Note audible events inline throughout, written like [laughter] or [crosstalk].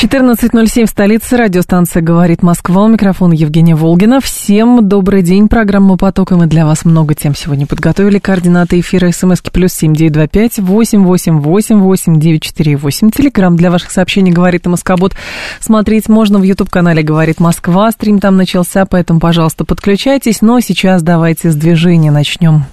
14.07 в столице. Радиостанция «Говорит Москва». У микрофона Евгения Волгина. Всем добрый день. Программа «Поток». И мы для вас много тем сегодня подготовили. Координаты эфира смски плюс семь девять два пять восемь восемь восемь восемь девять четыре восемь. Телеграмм для ваших сообщений «Говорит Москобот». Смотреть можно в YouTube-канале «Говорит Москва». Стрим там начался, поэтому, пожалуйста, подключайтесь. Но сейчас давайте с движения начнем.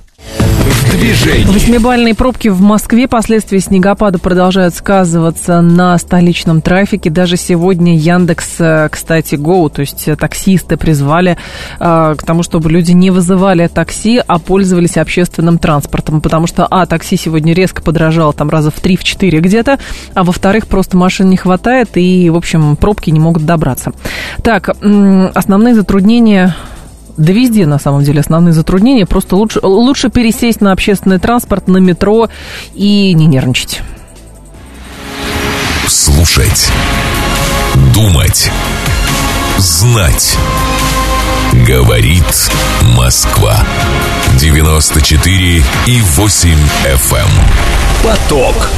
Движении. Восьмибальные пробки в Москве. Последствия снегопада продолжают сказываться на столичном трафике. Даже сегодня Яндекс, э, кстати, Go, то есть таксисты призвали э, к тому, чтобы люди не вызывали такси, а пользовались общественным транспортом. Потому что, а, такси сегодня резко подорожало там раза в 3-4 где-то, а во-вторых, просто машин не хватает и, в общем, пробки не могут добраться. Так, основные затруднения да везде, на самом деле, основные затруднения. Просто лучше, лучше пересесть на общественный транспорт, на метро и не нервничать. Слушать. Думать. Знать. Говорит Москва. 94 и 8 FM. Эм. Поток.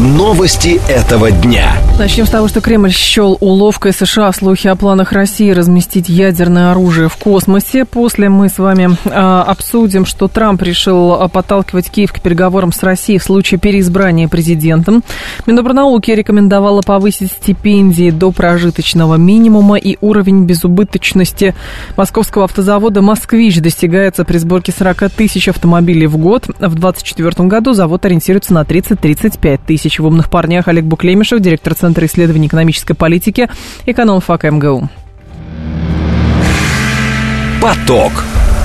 Новости этого дня. Начнем с того, что Кремль счел уловкой США слухи о планах России разместить ядерное оружие в космосе. После мы с вами э, обсудим, что Трамп решил подталкивать Киев к переговорам с Россией в случае переизбрания президентом. Минобрнауки рекомендовала повысить стипендии до прожиточного минимума и уровень безубыточности московского автозавода «Москвич» достигается при сборке 40 тысяч автомобилей в год. В 2024 году завод ориентируется на 30-35 тысяч тысяч. В «Умных парнях» Олег Буклемишев, директор Центра исследований экономической политики, эконом ФАК МГУ. Поток.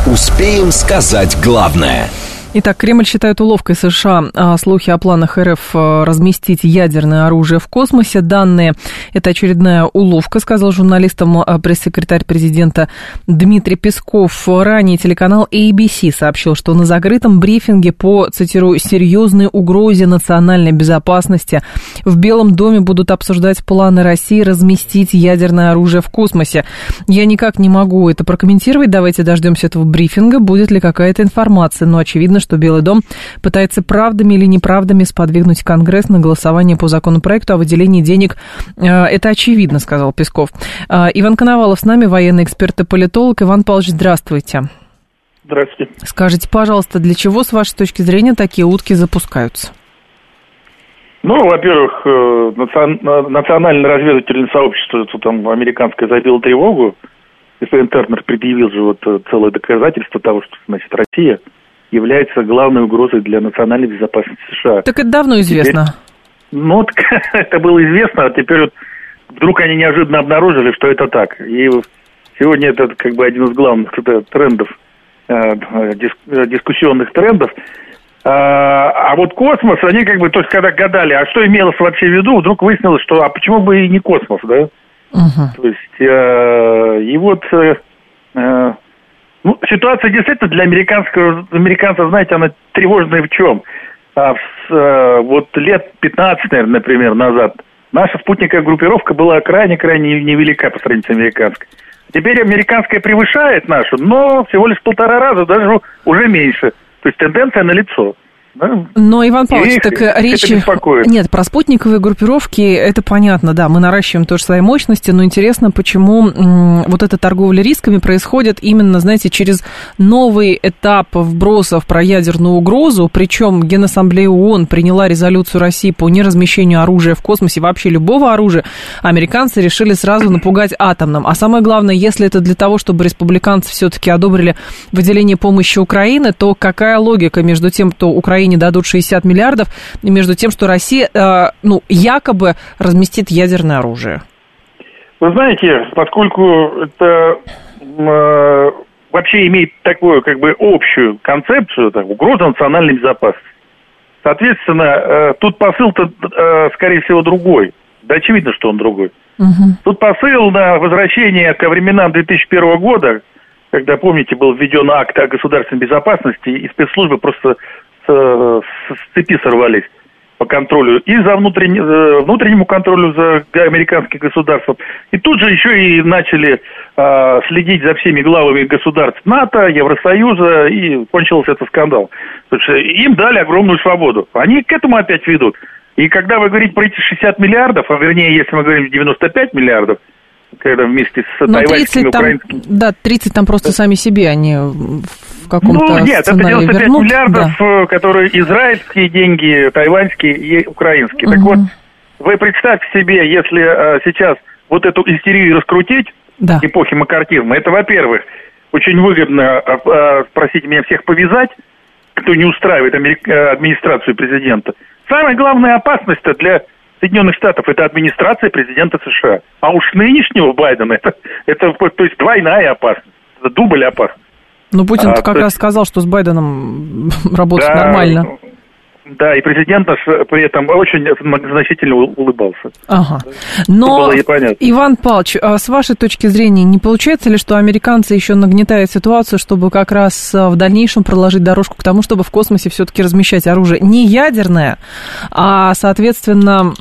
Успеем сказать главное – Итак, Кремль считает уловкой США а, слухи о планах РФ а, разместить ядерное оружие в космосе. Данные – это очередная уловка, сказал журналистам а, пресс-секретарь президента Дмитрий Песков. Ранее телеканал ABC сообщил, что на закрытом брифинге по, цитирую, «серьезной угрозе национальной безопасности» в Белом доме будут обсуждать планы России разместить ядерное оружие в космосе. Я никак не могу это прокомментировать. Давайте дождемся этого брифинга. Будет ли какая-то информация? Но очевидно, Очевидно, что Белый дом пытается правдами или неправдами сподвигнуть Конгресс на голосование по законопроекту о выделении денег. Э, это очевидно, сказал Песков. Э, Иван Коновалов с нами, военный эксперт и политолог. Иван Павлович, здравствуйте. Здравствуйте. Скажите, пожалуйста, для чего, с вашей точки зрения, такие утки запускаются? Ну, во-первых, э, национальное разведывательное сообщество, тут там американское забило тревогу. Господин Тернер предъявил же вот целое доказательство того, что, значит, Россия является главной угрозой для национальной безопасности США. Так это давно известно. Теперь, ну, [laughs] это было известно, а теперь вот вдруг они неожиданно обнаружили, что это так. И сегодня это как бы один из главных трендов, э, э, дискуссионных трендов. А, а вот космос, они как бы, то есть когда гадали, а что имелось вообще в виду, вдруг выяснилось, что а почему бы и не космос, да? Uh-huh. То есть, э, и вот э, э ну, ситуация действительно для американского, американцев, знаете, она тревожная в чем? А, с, а, вот лет 15, наверное, например, назад наша спутниковая группировка была крайне-крайне невелика по сравнению с американской. Теперь американская превышает нашу, но всего лишь полтора раза, даже уже меньше. То есть тенденция налицо. Но, Иван Павлович, и так э, речь... Нет, про спутниковые группировки, это понятно, да, мы наращиваем тоже свои мощности, но интересно, почему вот эта торговля рисками происходит именно, знаете, через новый этап вбросов про ядерную угрозу, причем Генассамблея ООН приняла резолюцию России по неразмещению оружия в космосе, вообще любого оружия, американцы решили сразу напугать атомным. А самое главное, если это для того, чтобы республиканцы все-таки одобрили выделение помощи Украины, то какая логика между тем, что Украина Украине дадут 60 миллиардов, между тем, что Россия, э, ну, якобы разместит ядерное оружие? Вы знаете, поскольку это э, вообще имеет такую, как бы, общую концепцию, так, угроза национальной безопасности, соответственно, э, тут посыл-то, э, скорее всего, другой. Да очевидно, что он другой. Угу. Тут посыл на возвращение ко временам 2001 года, когда, помните, был введен акт о государственной безопасности, и спецслужбы просто с, с цепи сорвались. по контролю и за внутренне, э, внутреннему контролю за американским государством. И тут же еще и начали э, следить за всеми главами государств НАТО, Евросоюза, и кончился этот скандал. Потому что им дали огромную свободу. Они к этому опять ведут. И когда вы говорите про эти 60 миллиардов, а вернее, если мы говорим 95 миллиардов, когда вместе с Но тайваньскими украинскими... Да, 30 там просто сами себе, они в каком-то Ну, нет, это 95 вернут. миллиардов, да. э, которые израильские деньги, тайваньские и украинские. Угу. Так вот, вы представьте себе, если а, сейчас вот эту истерию раскрутить, да. эпохи макартизма, это, во-первых, очень выгодно, а, а, простите меня, всех повязать, кто не устраивает администрацию президента. Самая главная опасность-то для Соединенных Штатов это администрация президента США. А уж нынешнего Байдена это, это то есть двойная опасность, это дубль опасность. Ну, Путин а, как раз сказал, что с Байденом [laughs] работать да, нормально. Да, и президент наш при этом очень значительно улыбался. Ага. Но, Иван Павлович, а с вашей точки зрения, не получается ли, что американцы еще нагнетают ситуацию, чтобы как раз а, в дальнейшем проложить дорожку к тому, чтобы в космосе все-таки размещать оружие не ядерное, а, соответственно,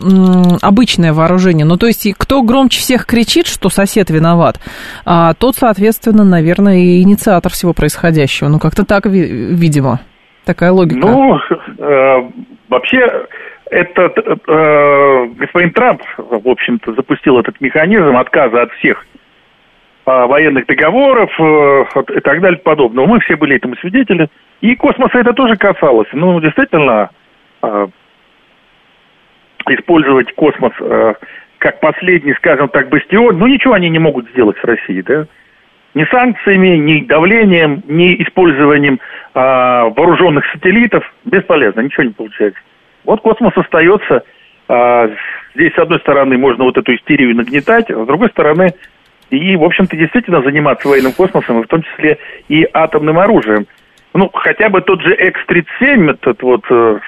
обычное вооружение? Ну, то есть, кто громче всех кричит, что сосед виноват, а тот, соответственно, наверное, и инициатор всего происходящего. Ну, как-то так, видимо. Такая логика. Ну, э, вообще, этот э, господин Трамп, в общем-то, запустил этот механизм отказа от всех э, военных договоров э, и так далее подобного. Мы все были этому свидетели. И космоса это тоже касалось. Ну, действительно, э, использовать космос как последний, скажем так, бастион, ну, ничего они не могут сделать с Россией, да? Ни санкциями, ни давлением, ни использованием а, вооруженных сателлитов бесполезно, ничего не получается. Вот космос остается. А, здесь, с одной стороны, можно вот эту истерию нагнетать, а с другой стороны, и, в общем-то, действительно заниматься военным космосом, и в том числе и атомным оружием. Ну, хотя бы тот же X-37, этот вот э,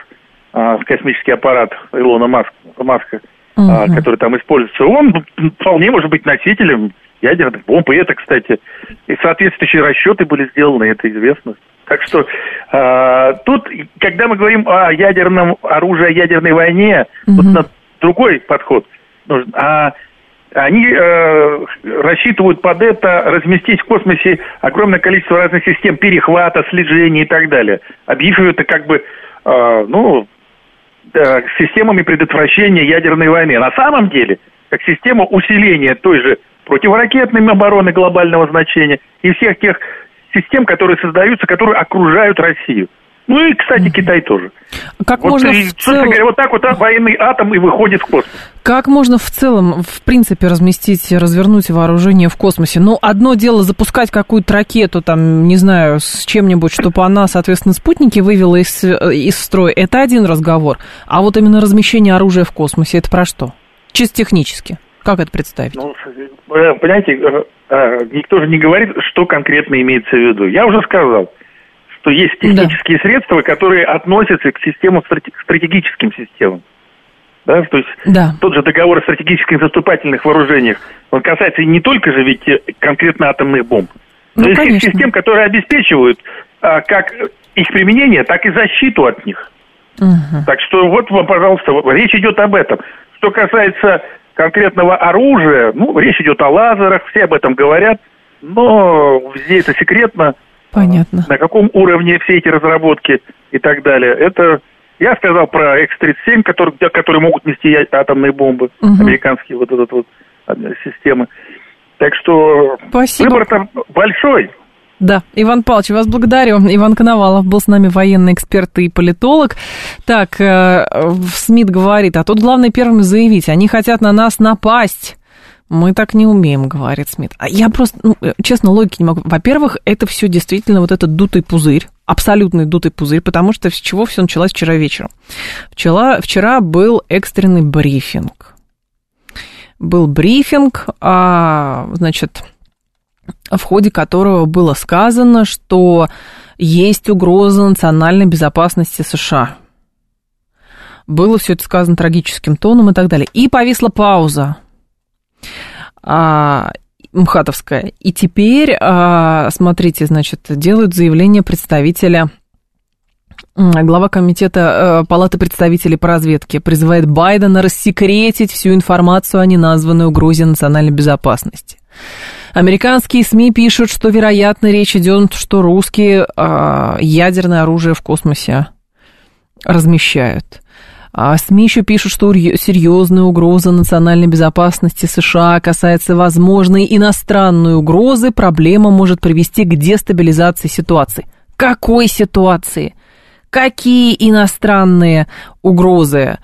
э, космический аппарат Илона Маск, Маска, угу. э, который там используется, он вполне может быть носителем ядерных бомб. И это, кстати, и соответствующие расчеты были сделаны, это известно. Так что э, тут, когда мы говорим о ядерном оружии, о ядерной войне, угу. вот на другой подход нужен. А они э, рассчитывают под это разместить в космосе огромное количество разных систем перехвата, слежения и так далее. Объявив это как бы, э, ну, э, системами предотвращения ядерной войны. На самом деле, как система усиления той же противоракетной обороны глобального значения и всех тех систем, которые создаются, которые окружают Россию. Ну и, кстати, Китай тоже. Как вот, можно и, в целом... говоря, вот так вот военный атом и выходит в космос. Как можно в целом, в принципе, разместить, развернуть вооружение в космосе? Ну, одно дело запускать какую-то ракету, там, не знаю, с чем-нибудь, чтобы она, соответственно, спутники вывела из, из строя. Это один разговор. А вот именно размещение оружия в космосе, это про что? Чисто технически. Как это представить? Ну, э, понимаете, э, э, никто же не говорит, что конкретно имеется в виду. Я уже сказал, что есть технические да. средства, которые относятся к системам, стратегическим системам. Да, то есть да. тот же договор о стратегических заступательных вооружениях, он касается не только же ведь конкретно атомных бомб, но ну, и конечно. систем, которые обеспечивают а, как их применение, так и защиту от них. Угу. Так что вот вам, пожалуйста, речь идет об этом. Что касается конкретного оружия, ну, речь идет о лазерах, все об этом говорят, но здесь это секретно. Понятно. На каком уровне все эти разработки и так далее. Это я сказал про X-37, которые, которые могут нести атомные бомбы, угу. американские вот этот вот а, системы. Так что Спасибо. выбор там большой. Да, Иван Павлович, вас благодарю. Иван Коновалов был с нами военный эксперт и политолог. Так, э, Смит говорит, а тут главное первым заявить, они хотят на нас напасть. Мы так не умеем, говорит Смит. А я просто, ну, э, честно, логики не могу. Во-первых, это все действительно вот этот дутый пузырь, абсолютный дутый пузырь, потому что с чего все началось вчера вечером. Вчера, вчера был экстренный брифинг. Был брифинг, а, значит, в ходе которого было сказано, что есть угроза национальной безопасности США. Было все это сказано трагическим тоном и так далее. И повисла пауза а, МХАТовская. И теперь, а, смотрите, значит, делают заявление представителя Глава комитета э, Палаты представителей по разведке призывает Байдена рассекретить всю информацию о неназванной угрозе национальной безопасности. Американские СМИ пишут, что, вероятно, речь идет, что русские э, ядерное оружие в космосе размещают. А СМИ еще пишут, что серьезная угроза национальной безопасности США касается возможной иностранной угрозы. Проблема может привести к дестабилизации ситуации. Какой ситуации? Какие иностранные угрозы?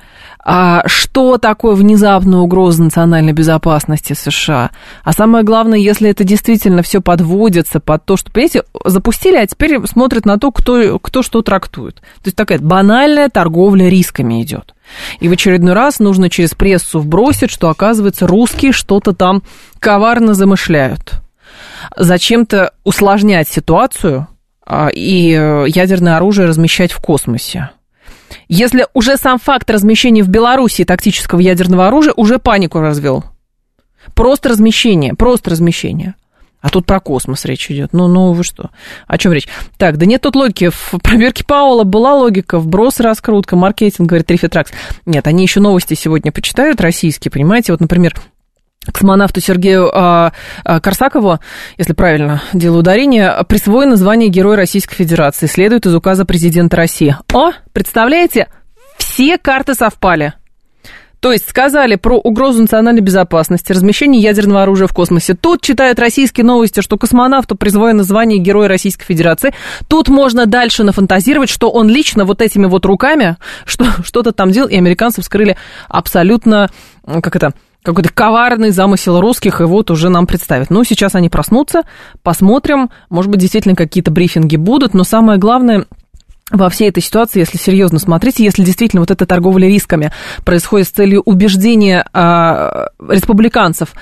а что такое внезапная угроза национальной безопасности США. А самое главное, если это действительно все подводится под то, что, понимаете, запустили, а теперь смотрят на то, кто, кто что трактует. То есть такая банальная торговля рисками идет. И в очередной раз нужно через прессу вбросить, что, оказывается, русские что-то там коварно замышляют. Зачем-то усложнять ситуацию и э, ядерное оружие размещать в космосе. Если уже сам факт размещения в Беларуси тактического ядерного оружия уже панику развел. Просто размещение, просто размещение. А тут про космос речь идет. Ну, ну вы что? О чем речь? Так, да нет тут логики. В проверке Паула была логика. Вброс, раскрутка, маркетинг, говорит Трифитракс. Нет, они еще новости сегодня почитают российские, понимаете? Вот, например, космонавту Сергею а, а, Корсакову, если правильно делаю ударение, присвоено звание Героя Российской Федерации. Следует из указа президента России. О, представляете, все карты совпали. То есть сказали про угрозу национальной безопасности, размещение ядерного оружия в космосе. Тут читают российские новости, что космонавту присвоено звание Героя Российской Федерации. Тут можно дальше нафантазировать, что он лично вот этими вот руками что, что-то там делал, и американцы вскрыли абсолютно, как это, какой-то коварный замысел русских, и вот уже нам представят. Ну, сейчас они проснутся, посмотрим, может быть, действительно какие-то брифинги будут, но самое главное, во всей этой ситуации, если серьезно смотреть, если действительно вот эта торговля рисками происходит с целью убеждения а, республиканцев,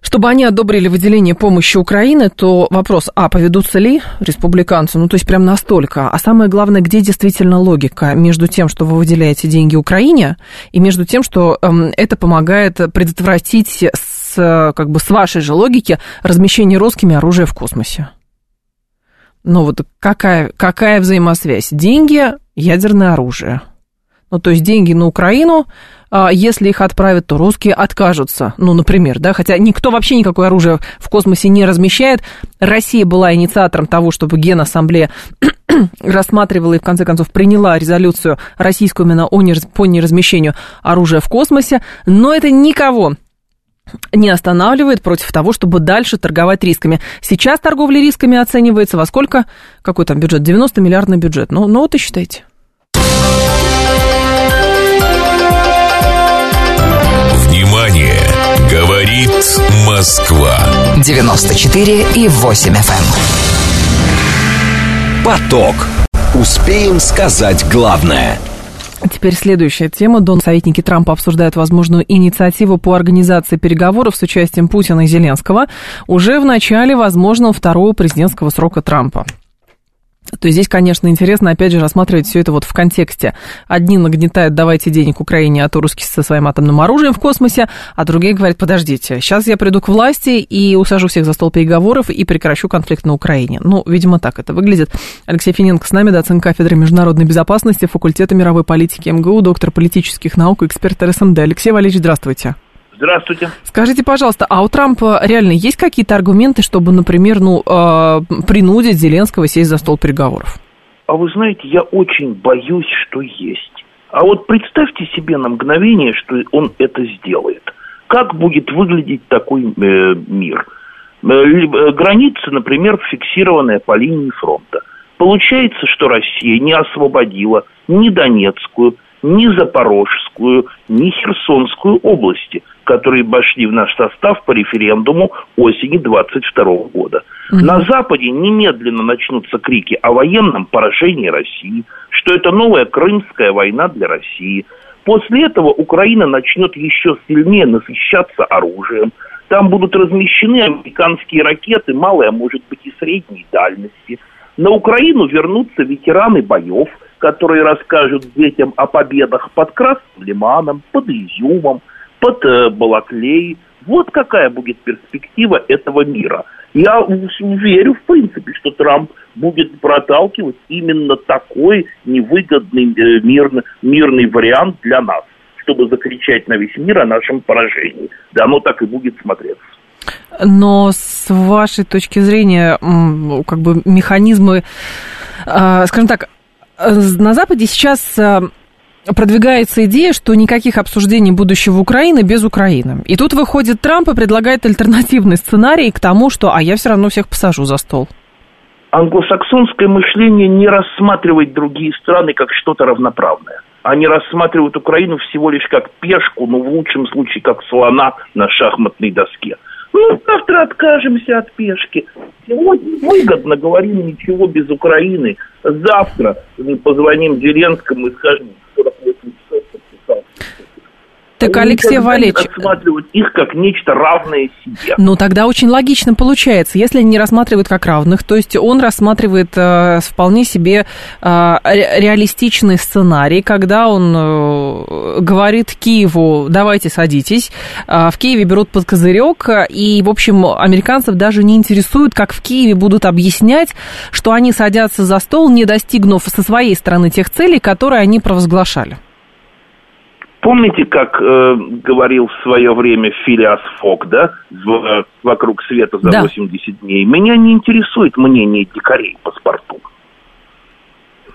чтобы они одобрили выделение помощи Украины, то вопрос, а, поведутся ли республиканцы, ну, то есть прям настолько, а самое главное, где действительно логика между тем, что вы выделяете деньги Украине, и между тем, что эм, это помогает предотвратить с, как бы, с вашей же логики размещение русскими оружия в космосе. Ну вот какая, какая взаимосвязь? Деньги, ядерное оружие. Ну, то есть деньги на Украину, а если их отправят, то русские откажутся. Ну, например, да, хотя никто вообще никакое оружие в космосе не размещает. Россия была инициатором того, чтобы Генассамблея [clears throat] рассматривала и, в конце концов, приняла резолюцию российскую именно о нераз... по неразмещению оружия в космосе. Но это никого не останавливает против того, чтобы дальше торговать рисками. Сейчас торговля рисками оценивается во сколько? Какой там бюджет? 90 миллиардный бюджет. Ну, ну вот и считайте. Внимание! Говорит Москва. 94 и 8 FM. Эм. Поток. Успеем сказать главное – Теперь следующая тема. Дон советники Трампа обсуждают возможную инициативу по организации переговоров с участием Путина и Зеленского уже в начале возможного второго президентского срока Трампа. То здесь, конечно, интересно, опять же, рассматривать все это вот в контексте. Одни нагнетают, давайте денег Украине, а то русские со своим атомным оружием в космосе, а другие говорят, подождите, сейчас я приду к власти и усажу всех за стол переговоров и прекращу конфликт на Украине. Ну, видимо, так это выглядит. Алексей Финенко с нами, доцент кафедры международной безопасности факультета мировой политики МГУ, доктор политических наук, эксперт РСМД. Алексей Валерьевич, здравствуйте. Здравствуйте. Скажите, пожалуйста, а у Трампа реально есть какие-то аргументы, чтобы, например, ну, э, принудить Зеленского сесть за стол переговоров? А вы знаете, я очень боюсь, что есть. А вот представьте себе на мгновение, что он это сделает. Как будет выглядеть такой э, мир? Э, э границы, например, фиксированная по линии фронта. Получается, что Россия не освободила ни Донецкую, ни Запорожскую, ни Херсонскую области, которые вошли в наш состав по референдуму осени 22 года. Угу. На Западе немедленно начнутся крики о военном поражении России, что это новая Крымская война для России. После этого Украина начнет еще сильнее насыщаться оружием. Там будут размещены американские ракеты малой, а может быть и средней дальности. На Украину вернутся ветераны боев – которые расскажут детям о победах под Красным Лиманом, под Изюмом, под э, Балаклей. Вот какая будет перспектива этого мира. Я верю, в принципе, что Трамп будет проталкивать именно такой невыгодный э, мирный, мирный вариант для нас, чтобы закричать на весь мир о нашем поражении. Да оно так и будет смотреться. Но с вашей точки зрения, как бы механизмы, а, скажем так, на Западе сейчас а, продвигается идея, что никаких обсуждений будущего Украины без Украины. И тут выходит Трамп и предлагает альтернативный сценарий к тому, что «а я все равно всех посажу за стол». Англосаксонское мышление не рассматривает другие страны как что-то равноправное. Они рассматривают Украину всего лишь как пешку, но в лучшем случае как слона на шахматной доске. Ну, завтра откажемся от пешки. Сегодня выгодно говорим ничего без Украины. Завтра мы позвоним Зеленскому и скажем, 48 часов подписал. Так, Алексей Валерьевич... рассматривают их как нечто равное себе. Ну, тогда очень логично получается. Если они не рассматривают как равных, то есть он рассматривает э, вполне себе э, реалистичный сценарий, когда он э, говорит Киеву, давайте садитесь. Э, в Киеве берут под козырек, и, в общем, американцев даже не интересует, как в Киеве будут объяснять, что они садятся за стол, не достигнув со своей стороны тех целей, которые они провозглашали. Помните, как э, говорил в свое время Филиас Фок, да, в, э, вокруг света за да. 80 дней? Меня не интересует мнение дикарей по спорту.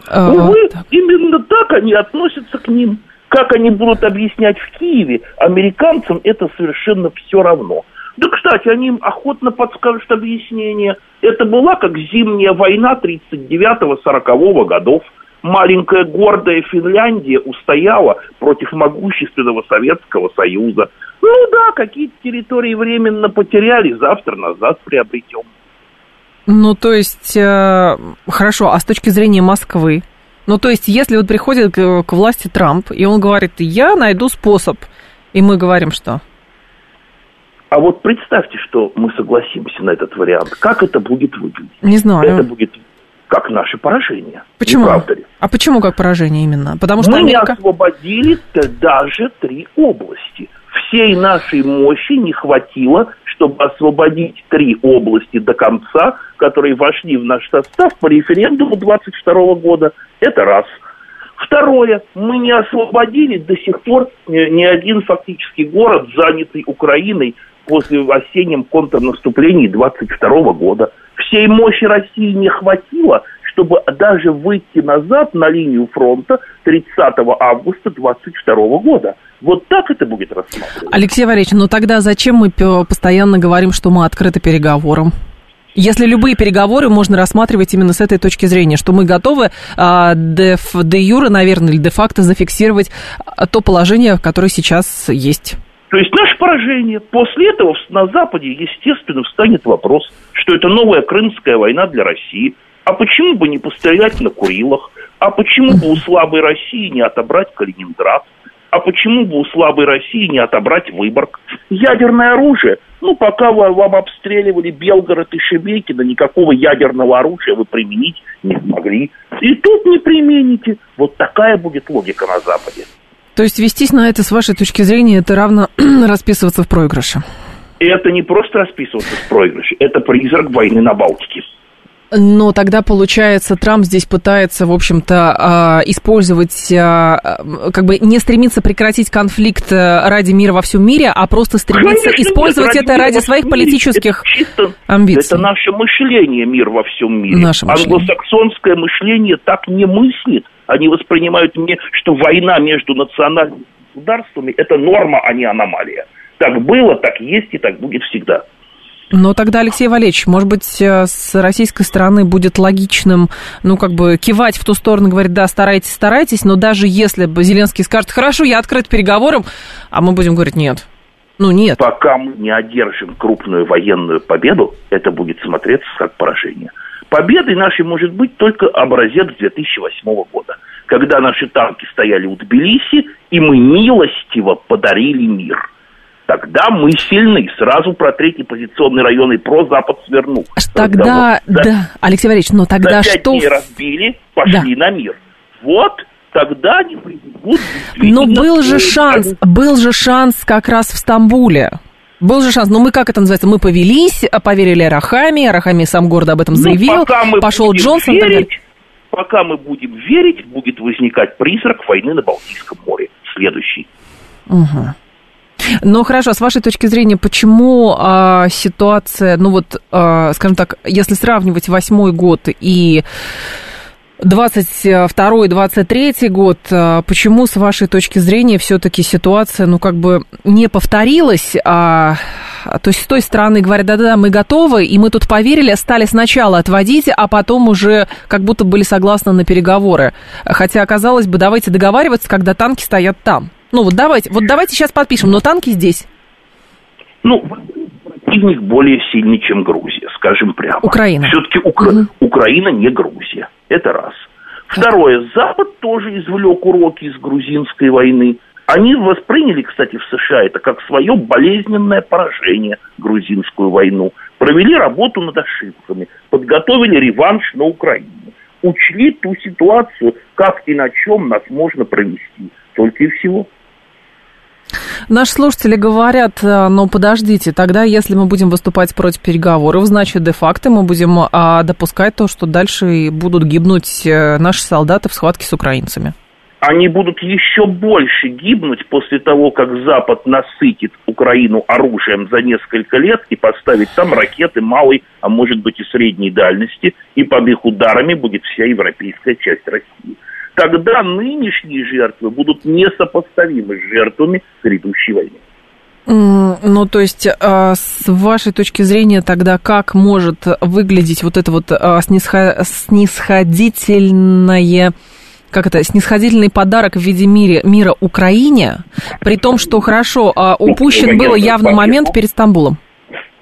А, Увы, так. именно так они относятся к ним. Как они будут объяснять в Киеве, американцам это совершенно все равно. Да, кстати, они им охотно подскажут объяснение. Это была как зимняя война 39-40 годов – маленькая гордая Финляндия устояла против могущественного Советского Союза. Ну да, какие-то территории временно потеряли, завтра назад приобретем. Ну, то есть, э, хорошо, а с точки зрения Москвы? Ну, то есть, если вот приходит к, к власти Трамп, и он говорит, я найду способ, и мы говорим, что? А вот представьте, что мы согласимся на этот вариант. Как это будет выглядеть? Не знаю. Это будет как наше поражение. Почему? А почему как поражение именно? Потому что Мы Америка... не освободили даже три области. Всей нашей мощи не хватило, чтобы освободить три области до конца, которые вошли в наш состав по референдуму 22 года. Это раз. Второе, мы не освободили до сих пор ни один фактически город, занятый Украиной после осеннем контрнаступлении 22 года всей мощи России не хватило, чтобы даже выйти назад на линию фронта 30 августа 22 года. Вот так это будет рассматриваться. Алексей Валерьевич, ну тогда зачем мы постоянно говорим, что мы открыты переговорам? Если любые переговоры можно рассматривать именно с этой точки зрения, что мы готовы а, де, де юра, наверное, или де факто зафиксировать а, то положение, которое сейчас есть. То есть наше поражение. После этого на Западе, естественно, встанет вопрос, что это новая Крымская война для России. А почему бы не пострелять на Курилах? А почему бы у слабой России не отобрать Калининград? А почему бы у слабой России не отобрать Выборг? Ядерное оружие. Ну, пока вы, вам обстреливали Белгород и Шебекино, никакого ядерного оружия вы применить не смогли. И тут не примените. Вот такая будет логика на Западе. То есть вестись на это, с вашей точки зрения, это равно [clears throat] расписываться в проигрыше? Это не просто расписываться в проигрыше, это призрак войны на Балтике. Но тогда, получается, Трамп здесь пытается, в общем-то, а, использовать, а, как бы не стремиться прекратить конфликт э, ради мира во всем мире, а просто стремиться Конечно, использовать нет, ради это ради своих политических это чисто, амбиций. Это наше мышление мир во всем мире. Наше мышление. Англосаксонское мышление так не мыслит. Они воспринимают мне, что война между национальными государствами – это норма, а не аномалия. Так было, так есть и так будет всегда. Но тогда, Алексей Валерьевич, может быть, э, с российской стороны будет логичным, ну, как бы кивать в ту сторону, говорить, да, старайтесь, старайтесь, но даже если бы Зеленский скажет, хорошо, я открыт переговорам, а мы будем говорить, нет. Ну, нет. Пока мы не одержим крупную военную победу, это будет смотреться как поражение. Победой нашей может быть только образец 2008 года, когда наши танки стояли у Тбилиси, и мы милостиво подарили мир – тогда мы сильны. Сразу про третий позиционный район и про Запад сверну. Тогда, вот, да, Алексей Валерьевич, но тогда за что... дней разбили, пошли да. на мир. Вот тогда они будут Но был же шанс, был же шанс как раз в Стамбуле. Был же шанс, но мы как это называется? Мы повелись, поверили Рахами, Рахами сам гордо об этом Ну, заявил, пока мы пошел будем Джонсон. верить, пока мы будем верить, будет возникать призрак войны на Балтийском море. Следующий. Мгм. Ну хорошо, с вашей точки зрения, почему а, ситуация, ну вот, а, скажем так, если сравнивать восьмой год и 22-23 год, а, почему, с вашей точки зрения, все-таки ситуация, ну, как бы не повторилась, а, то есть с той стороны говорят, да-да, мы готовы, и мы тут поверили, стали сначала отводить, а потом уже как будто были согласны на переговоры. Хотя, казалось бы, давайте договариваться, когда танки стоят там. Ну, вот давайте, вот давайте сейчас подпишем, но танки здесь. Ну, противник более сильный, чем Грузия, скажем прямо. Украина. Все-таки Украина не Грузия. Это раз. Второе, Запад тоже извлек уроки из грузинской войны. Они восприняли, кстати, в США это как свое болезненное поражение, грузинскую войну. Провели работу над ошибками, подготовили реванш на Украине. Учли ту ситуацию, как и на чем нас можно провести. Только и всего. Наши слушатели говорят, э, ну подождите, тогда если мы будем выступать против переговоров, значит, де-факто мы будем а, допускать то, что дальше будут гибнуть э, наши солдаты в схватке с украинцами. Они будут еще больше гибнуть после того, как Запад насытит Украину оружием за несколько лет и поставит там ракеты малой, а может быть и средней дальности, и под их ударами будет вся европейская часть России тогда нынешние жертвы будут несопоставимы с жертвами грядущей войны. Ну, то есть, а, с вашей точки зрения, тогда как может выглядеть вот это вот а, снисходительное как это, снисходительный подарок в виде мире, мира Украине, при том, что хорошо, а, упущен был явный момент перед Стамбулом.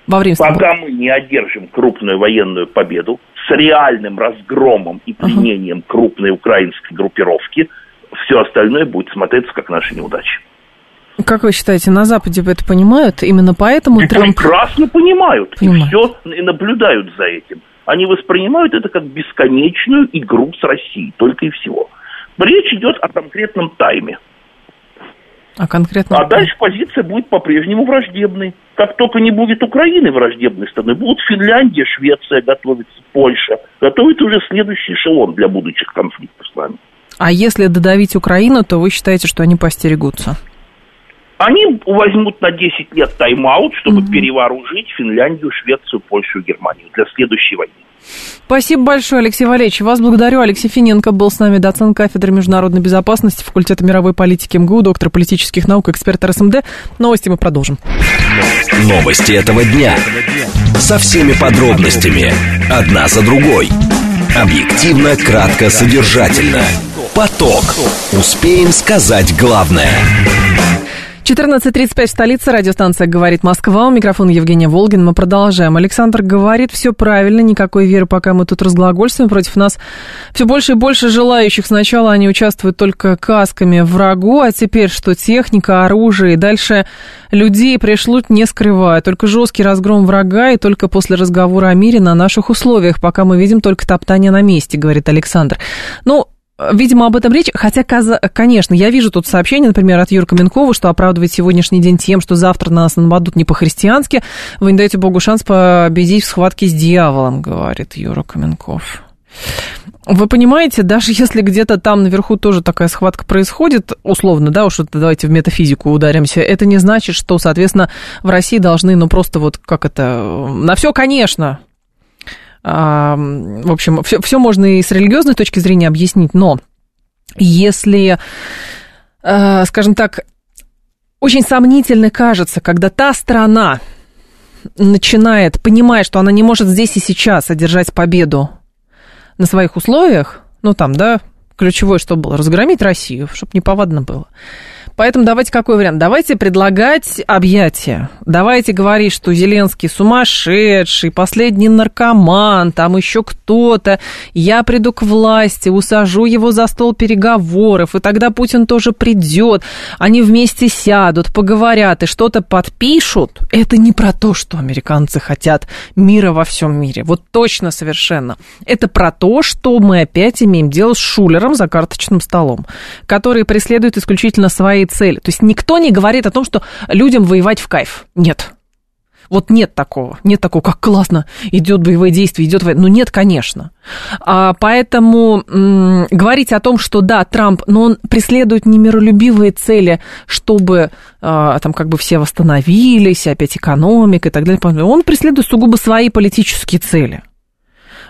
Во время Пока Стамбула. мы не одержим крупную военную победу, с реальным разгромом и пленением uh-huh. крупной украинской группировки, все остальное будет смотреться как наши неудачи. Как вы считаете, на Западе это понимают? Именно поэтому и Трамп... прекрасно понимают. понимают. И все и наблюдают за этим. Они воспринимают это как бесконечную игру с Россией, только и всего. Речь идет о конкретном тайме. А конкретно? А дальше позиция будет по-прежнему враждебной. Как только не будет Украины враждебной страны, будут Финляндия, Швеция готовиться, Польша. Готовит уже следующий эшелон для будущих конфликтов с нами. А если додавить Украину, то вы считаете, что они постерегутся? Они возьмут на 10 лет тайм-аут, чтобы угу. перевооружить Финляндию, Швецию, Польшу и Германию для следующей войны. Спасибо большое, Алексей Валерьевич. Вас благодарю. Алексей Финенко был с нами, доцент кафедры международной безопасности факультета мировой политики МГУ, доктор политических наук, эксперт РСМД. Новости мы продолжим. Новости этого дня. Со всеми подробностями. Одна за другой. Объективно, кратко, содержательно. Поток. Успеем сказать главное. 14.35 в столице, радиостанция «Говорит Москва». У микрофона Евгения Волгин. Мы продолжаем. Александр говорит, все правильно, никакой веры, пока мы тут разглагольствуем. Против нас все больше и больше желающих. Сначала они участвуют только касками врагу, а теперь что техника, оружие. И дальше людей пришлют не скрывая. Только жесткий разгром врага и только после разговора о мире на наших условиях. Пока мы видим только топтание на месте, говорит Александр. Ну, Видимо, об этом речь. Хотя, конечно, я вижу тут сообщение, например, от Юрка Минкова, что оправдывает сегодняшний день тем, что завтра нас нападут не по-христиански. Вы не даете Богу шанс победить в схватке с дьяволом, говорит Юра Каменков. Вы понимаете, даже если где-то там наверху тоже такая схватка происходит, условно, да, уж это давайте в метафизику ударимся, это не значит, что, соответственно, в России должны, ну, просто вот, как это, на все, конечно, в общем, все, все можно и с религиозной точки зрения объяснить, но если, э, скажем так, очень сомнительно кажется, когда та страна начинает понимать, что она не может здесь и сейчас одержать победу на своих условиях, ну там, да, ключевое, что было, разгромить Россию, чтобы неповадно было. Поэтому давайте какой вариант? Давайте предлагать объятия. Давайте говорить, что Зеленский сумасшедший, последний наркоман, там еще кто-то. Я приду к власти, усажу его за стол переговоров, и тогда Путин тоже придет. Они вместе сядут, поговорят и что-то подпишут. Это не про то, что американцы хотят мира во всем мире. Вот точно совершенно. Это про то, что мы опять имеем дело с шулером за карточным столом, который преследует исключительно свои цели. То есть никто не говорит о том, что людям воевать в кайф. Нет. Вот нет такого. Нет такого, как классно, идет боевое действие, идет война. Ну, нет, конечно. А, поэтому м, говорить о том, что да, Трамп, но он преследует немиролюбивые цели, чтобы а, там как бы все восстановились, опять экономика и так далее. Он преследует сугубо свои политические цели.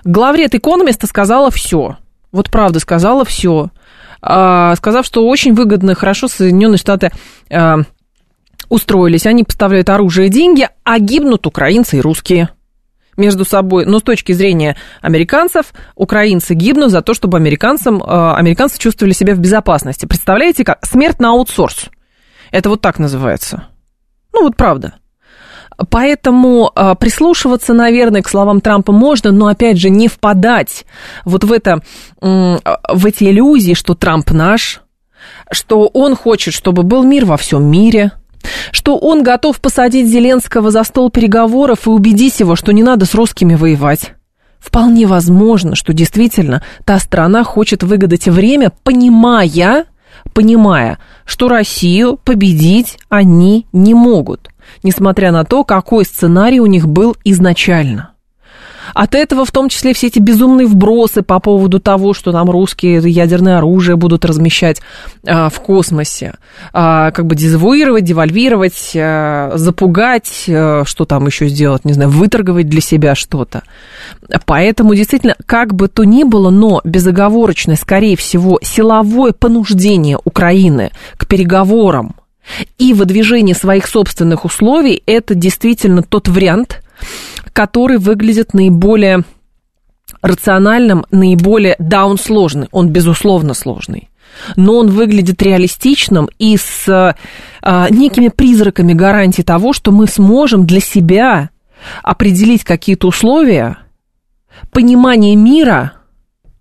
Главред экономиста сказала все. Вот правда сказала все. А, сказав, что очень выгодно, хорошо Соединенные Штаты а, устроились, они поставляют оружие и деньги, а гибнут украинцы и русские между собой. Но с точки зрения американцев, украинцы гибнут за то, чтобы американцам, э, американцы чувствовали себя в безопасности. Представляете, как? Смерть на аутсорс. Это вот так называется. Ну вот правда. Поэтому э, прислушиваться, наверное, к словам Трампа можно, но опять же не впадать вот в это, в эти иллюзии, что Трамп наш, что он хочет, чтобы был мир во всем мире – что он готов посадить Зеленского за стол переговоров и убедить его, что не надо с русскими воевать. Вполне возможно, что действительно та страна хочет выгадать время, понимая, понимая, что Россию победить они не могут, несмотря на то, какой сценарий у них был изначально. От этого в том числе все эти безумные вбросы по поводу того, что там русские ядерное оружие будут размещать а, в космосе, а, как бы дезавуировать, девальвировать, а, запугать, а, что там еще сделать, не знаю, выторговать для себя что-то. Поэтому действительно, как бы то ни было, но безоговорочное, скорее всего, силовое понуждение Украины к переговорам и выдвижение своих собственных условий, это действительно тот вариант, который выглядит наиболее рациональным, наиболее, да, сложный, он безусловно сложный, но он выглядит реалистичным и с а, некими призраками гарантии того, что мы сможем для себя определить какие-то условия понимания мира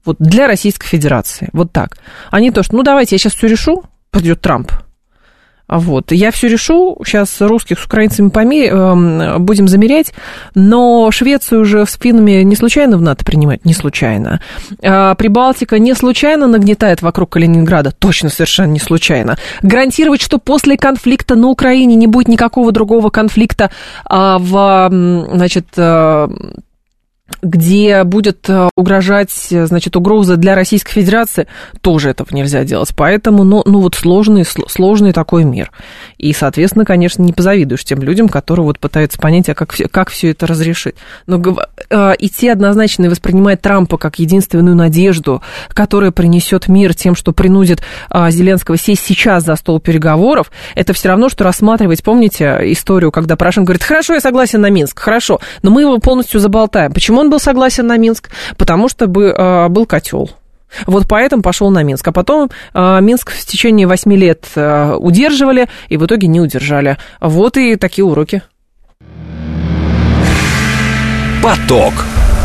вот для Российской Федерации. Вот так. А не то, что, ну, давайте, я сейчас все решу, придет Трамп, вот. Я все решу, сейчас русских с украинцами поме... Эм, будем замерять, но Швецию уже с финнами не случайно в НАТО принимать? Не случайно. А Прибалтика не случайно нагнетает вокруг Калининграда? Точно, совершенно не случайно. Гарантировать, что после конфликта на Украине не будет никакого другого конфликта а в, значит, э, где будет э, угрожать, значит, угроза для Российской Федерации, тоже этого нельзя делать. Поэтому, ну, ну вот сложный, сложный такой мир. И, соответственно, конечно, не позавидуешь тем людям, которые вот пытаются понять, а как, как все это разрешить. Но э, идти однозначно и воспринимать Трампа как единственную надежду, которая принесет мир тем, что принудит э, Зеленского сесть сейчас за стол переговоров, это все равно, что рассматривать, помните историю, когда Порошенко говорит, хорошо, я согласен на Минск, хорошо, но мы его полностью заболтаем. Почему он был согласен на Минск? Потому что бы, э, был котел. Вот поэтому пошел на Минск. А потом э, Минск в течение восьми лет э, удерживали и в итоге не удержали. Вот и такие уроки. Поток.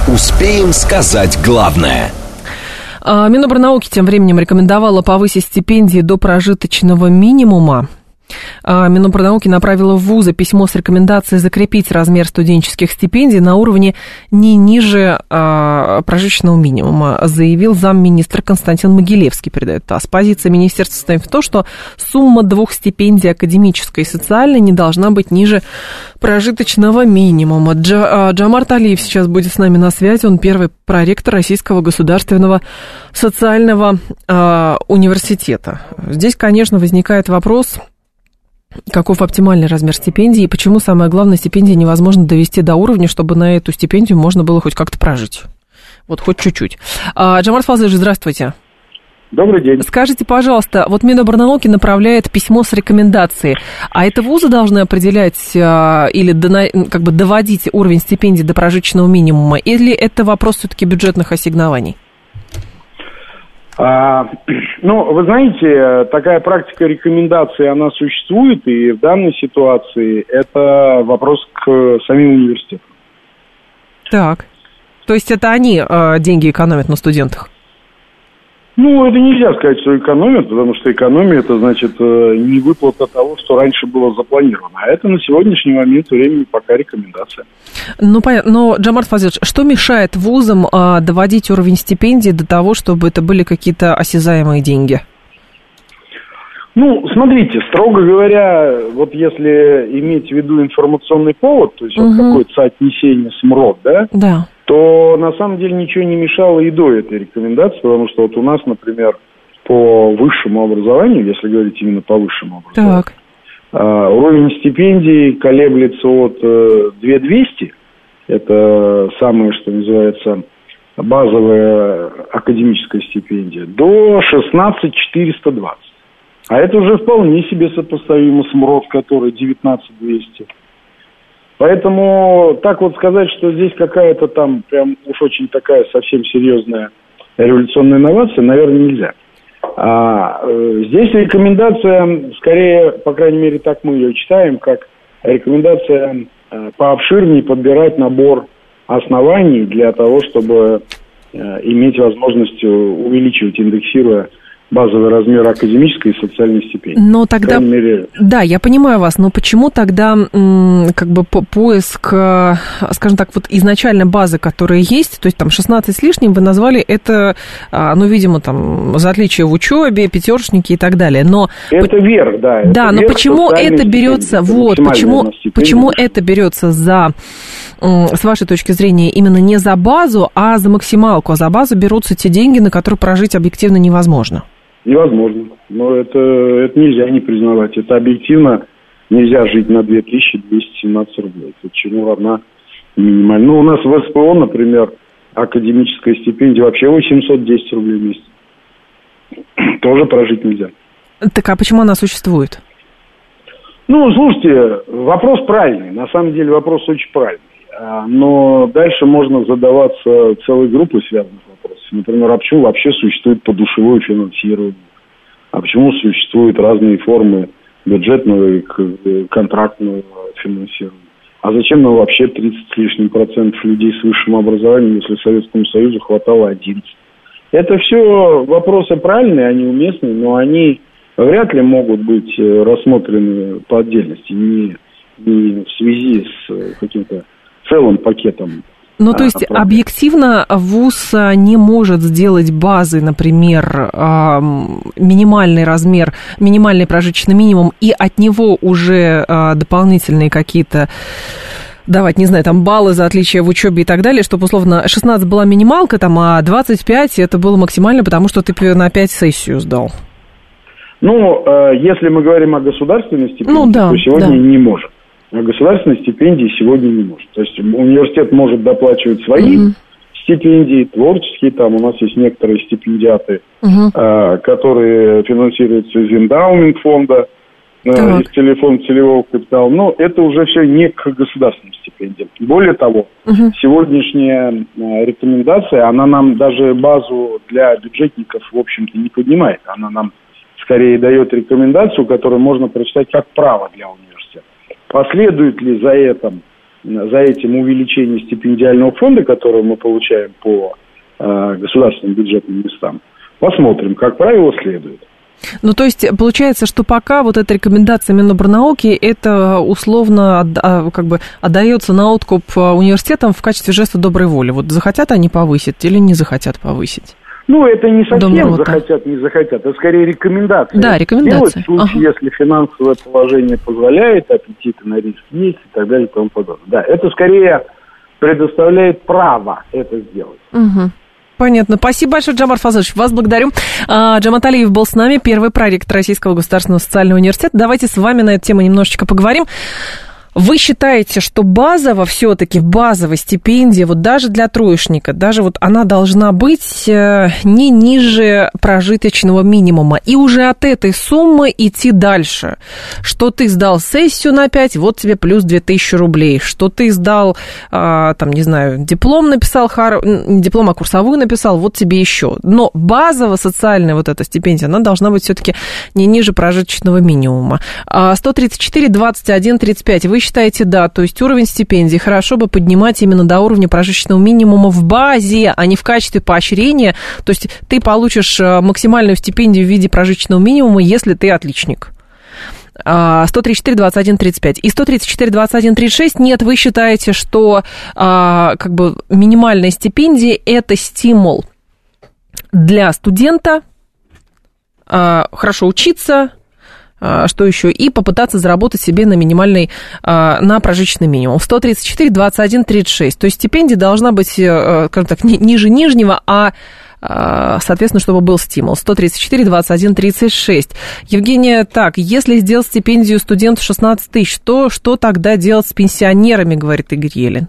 Успеем сказать главное. А, Минобрнауки тем временем рекомендовала повысить стипендии до прожиточного минимума. А, Минобрнауки направила в вузы письмо с рекомендацией закрепить размер студенческих стипендий на уровне не ниже а, прожиточного минимума, заявил замминистра Константин Могилевский, передает ТАСС. Позиция министерства состоит в том, что сумма двух стипендий академической и социальной не должна быть ниже прожиточного минимума. Джа, а, Джамар Талиев сейчас будет с нами на связи, он первый проректор Российского государственного социального а, университета. Здесь, конечно, возникает вопрос каков оптимальный размер стипендии и почему самое главное стипендии невозможно довести до уровня, чтобы на эту стипендию можно было хоть как-то прожить. Вот хоть чуть-чуть. А, Джамар Фазлыш, здравствуйте. Добрый день. Скажите, пожалуйста, вот Миноборнауки направляет письмо с рекомендацией, а это вузы должны определять а, или дона, как бы доводить уровень стипендий до прожиточного минимума, или это вопрос все-таки бюджетных ассигнований? А, ну, вы знаете, такая практика рекомендации, она существует, и в данной ситуации это вопрос к самим университетам. Так. То есть это они э, деньги экономят на студентах? Ну, это нельзя сказать, что экономия, потому что экономия это значит э, не выплата того, что раньше было запланировано. А это на сегодняшний момент времени пока рекомендация. Ну, понятно. Но, Джамар Фазилович, что мешает вузам а, доводить уровень стипендий до того, чтобы это были какие-то осязаемые деньги? Ну, смотрите, строго говоря, вот если иметь в виду информационный повод, то есть угу. вот какое-то соотнесение СМРОД, да, да, то на самом деле ничего не мешало и до этой рекомендации, потому что вот у нас, например, по высшему образованию, если говорить именно по высшему образованию, так. Uh, уровень стипендий колеблется от uh, 2200, это самое, что называется, базовая академическая стипендия, до 16 420. А это уже вполне себе сопоставимо с МРОД, который 19 200. Поэтому так вот сказать, что здесь какая-то там прям уж очень такая совсем серьезная революционная инновация, наверное, нельзя. А, э, здесь рекомендация, скорее, по крайней мере, так мы ее читаем, как рекомендация э, пообширнее подбирать набор оснований для того, чтобы э, иметь возможность увеличивать, индексируя базовый размер академической и социальной стипендии. Но тогда, мере... да, я понимаю вас, но почему тогда как бы поиск, э, скажем так, вот изначально базы, которые есть, то есть там 16 с лишним, вы назвали это, а, ну, видимо, там, за отличие в учебе, пятершники и так далее, но... Это верх, да. Да, но почему это берется, вот, почему, почему это берется за, с вашей точки зрения, именно не за базу, а за максималку, а за базу берутся те деньги, на которые прожить объективно невозможно? Невозможно. Но это, это нельзя не признавать. Это объективно нельзя жить на 2217 рублей. Это чему равна минимально. Ну, у нас в СПО, например, академическая стипендия вообще 810 рублей в месяц. [clears throat] Тоже прожить нельзя. Так а почему она существует? Ну, слушайте, вопрос правильный. На самом деле вопрос очень правильный. А, но дальше можно задаваться целой группой связанных Например, а почему вообще существует подушевое финансирование? А почему существуют разные формы бюджетного и э, контрактного финансирования? А зачем нам вообще 30 с лишним процентов людей с высшим образованием, если Советскому Союзу хватало 11? Это все вопросы правильные, они уместные, но они вряд ли могут быть э, рассмотрены по отдельности, не, не в связи с э, каким-то целым пакетом ну, то есть проблем. объективно ВУЗ а, не может сделать базы, например, минимальный размер, минимальный прожиточный минимум, и от него уже а, дополнительные какие-то давать, не знаю, там баллы за отличие в учебе и так далее, чтобы, условно, 16 была минималка, там, а 25 это было максимально, потому что ты на 5 сессию сдал. Ну, если мы говорим о государственной степени, ну, да, то сегодня да. не может государственной стипендии сегодня не может. То есть университет может доплачивать свои угу. стипендии, творческие, там у нас есть некоторые стипендиаты, угу. а, которые финансируются из эндаумент фонда, а, из телефона целевого капитала. Но это уже все не к государственным стипендиям. Более того, угу. сегодняшняя а, рекомендация, она нам даже базу для бюджетников, в общем-то, не поднимает. Она нам скорее дает рекомендацию, которую можно прочитать как право для университета. Последует ли за этим, за этим увеличение стипендиального фонда, которое мы получаем по э, государственным бюджетным местам? Посмотрим. Как правило, следует. Ну, то есть, получается, что пока вот эта рекомендация Минобрнауки, это условно а, как бы отдается на откуп а, университетам в качестве жеста доброй воли. Вот захотят они повысить или не захотят повысить? Ну, это не совсем захотят, не захотят, это скорее рекомендация. Да, рекомендация. Делать в случае, ага. если финансовое положение позволяет, аппетиты на риск есть и так далее и тому подобное. Да, это скорее предоставляет право это сделать. Угу. Понятно. Спасибо большое, Джамар Фазович. Вас благодарю. А, Джамат Алиев был с нами, первый проректор Российского государственного социального университета. Давайте с вами на эту тему немножечко поговорим. Вы считаете, что базово все-таки, базовая стипендия, вот даже для троечника, даже вот она должна быть э, не ниже прожиточного минимума. И уже от этой суммы идти дальше. Что ты сдал сессию на 5, вот тебе плюс 2000 рублей. Что ты сдал, а, там, не знаю, диплом написал, диплом, а курсовую написал, вот тебе еще. Но базово социальная вот эта стипендия, она должна быть все-таки не ниже прожиточного минимума. 134, 21, 35. Вы считаете, да, то есть уровень стипендий хорошо бы поднимать именно до уровня прожиточного минимума в базе, а не в качестве поощрения. То есть ты получишь э, максимальную стипендию в виде прожиточного минимума, если ты отличник. 134, 21, 35. И 134, 21, 36 нет, вы считаете, что а, как бы минимальная стипендия – это стимул для студента а, хорошо учиться, что еще, и попытаться заработать себе на минимальный, а, на прожиточный минимум. 134, 21, 36. То есть стипендия должна быть, э, скажем так, ниже нижнего, а соответственно, чтобы был стимул. 134, 21, 36. Евгения, так, если сделать стипендию студенту 16 тысяч, то что тогда делать с пенсионерами, говорит Игорь Елен?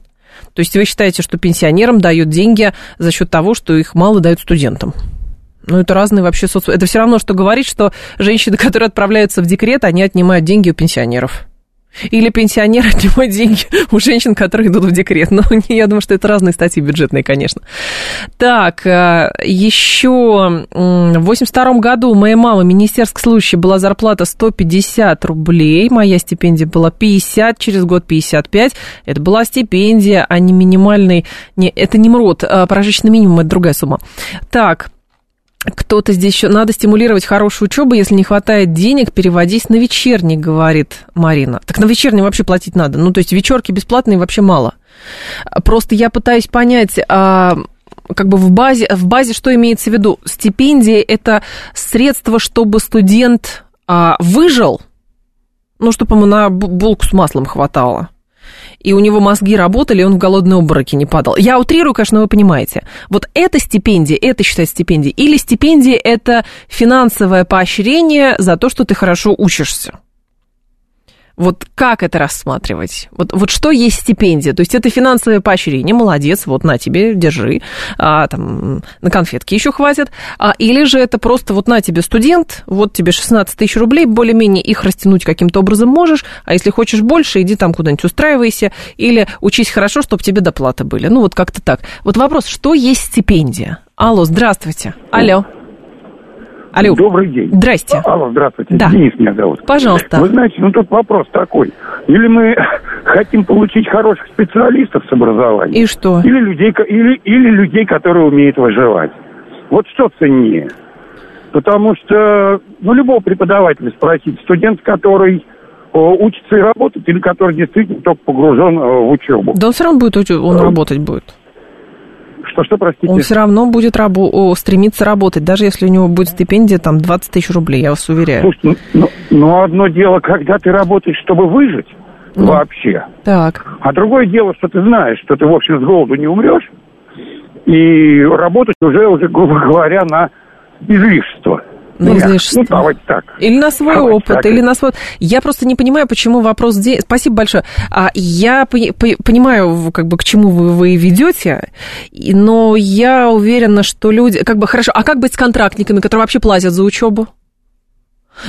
То есть вы считаете, что пенсионерам дают деньги за счет того, что их мало дают студентам? Ну, это разные вообще соц... Это все равно, что говорить, что женщины, [laughs] которые отправляются в декрет, они отнимают деньги у пенсионеров. Или пенсионеры [laughs] отнимают деньги у женщин, которые идут в декрет. Но [laughs] ну, я думаю, что это разные статьи бюджетные, конечно. Так, э, еще в 82 году моей мамы министерской служащей была зарплата 150 рублей. Моя стипендия была 50, через год 55. Это была стипендия, а не минимальный... Не, это не МРОД, а прожиточный минимум, это другая сумма. Так, кто-то здесь еще... Надо стимулировать хорошую учебу, если не хватает денег, переводись на вечерний, говорит Марина. Так на вечерний вообще платить надо. Ну, то есть вечерки бесплатные вообще мало. Просто я пытаюсь понять, а, как бы в базе, в базе что имеется в виду? Стипендия – это средство, чтобы студент а, выжил, ну, чтобы ему на булку с маслом хватало и у него мозги работали, и он в голодные обмороки не падал. Я утрирую, конечно, вы понимаете. Вот это стипендия, это считается стипендией. Или стипендия – это финансовое поощрение за то, что ты хорошо учишься. Вот как это рассматривать? Вот, вот что есть стипендия? То есть это финансовое поощрение, молодец, вот на тебе, держи, а, там, на конфетки еще хватит. А, или же это просто вот на тебе студент, вот тебе 16 тысяч рублей, более-менее их растянуть каким-то образом можешь, а если хочешь больше, иди там куда-нибудь устраивайся, или учись хорошо, чтобы тебе доплаты были. Ну вот как-то так. Вот вопрос, что есть стипендия? Алло, здравствуйте. Алло. Алло. Добрый день. Здрасте. Алло, здравствуйте. Да. Денис меня зовут. Пожалуйста. Вы знаете, ну тут вопрос такой. Или мы хотим получить хороших специалистов с образованием. И что? Или людей, или, или людей, которые умеют выживать. Вот что ценнее? Потому что, ну, любого преподавателя спросить, студент, который учится и работает, или который действительно только погружен в учебу. Да он все равно будет, он работать будет. Что, что, простите? Он все равно будет рабо- стремиться работать, даже если у него будет стипендия там 20 тысяч рублей, я вас уверяю. Слушайте, ну, ну, ну одно дело, когда ты работаешь, чтобы выжить ну, вообще. Так. А другое дело, что ты знаешь, что ты, в общем, с голоду не умрешь, и работать уже, уже грубо говоря, на излишество на излишество. Ну, давайте так. Или на свой давайте опыт, так. или на свой... Я просто не понимаю, почему вопрос... Де... Спасибо большое. А я понимаю, как бы, к чему вы, вы ведете, но я уверена, что люди... Как бы, хорошо, а как быть с контрактниками, которые вообще платят за учебу?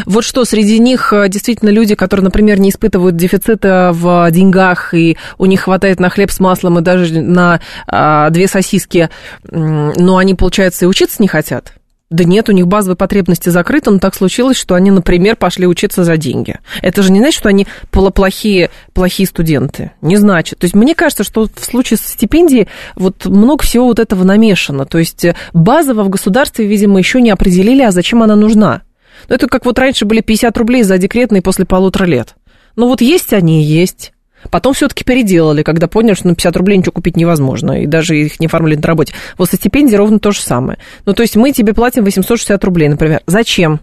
Вот что, среди них э, действительно люди, которые, например, не испытывают дефицита в деньгах, и у них хватает на хлеб с маслом и даже на а, две сосиски, но они, получается, и учиться не хотят? Да нет, у них базовые потребности закрыты, но так случилось, что они, например, пошли учиться за деньги. Это же не значит, что они плохие, плохие студенты. Не значит. То есть мне кажется, что в случае с стипендией вот много всего вот этого намешано. То есть базово в государстве, видимо, еще не определили, а зачем она нужна. Ну, это как вот раньше были 50 рублей за декретные после полутора лет. Ну, вот есть они и есть. Потом все-таки переделали, когда поняли, что на 50 рублей ничего купить невозможно, и даже их не оформили на работе. Вот со стипендией ровно то же самое. Ну, то есть мы тебе платим 860 рублей, например. Зачем?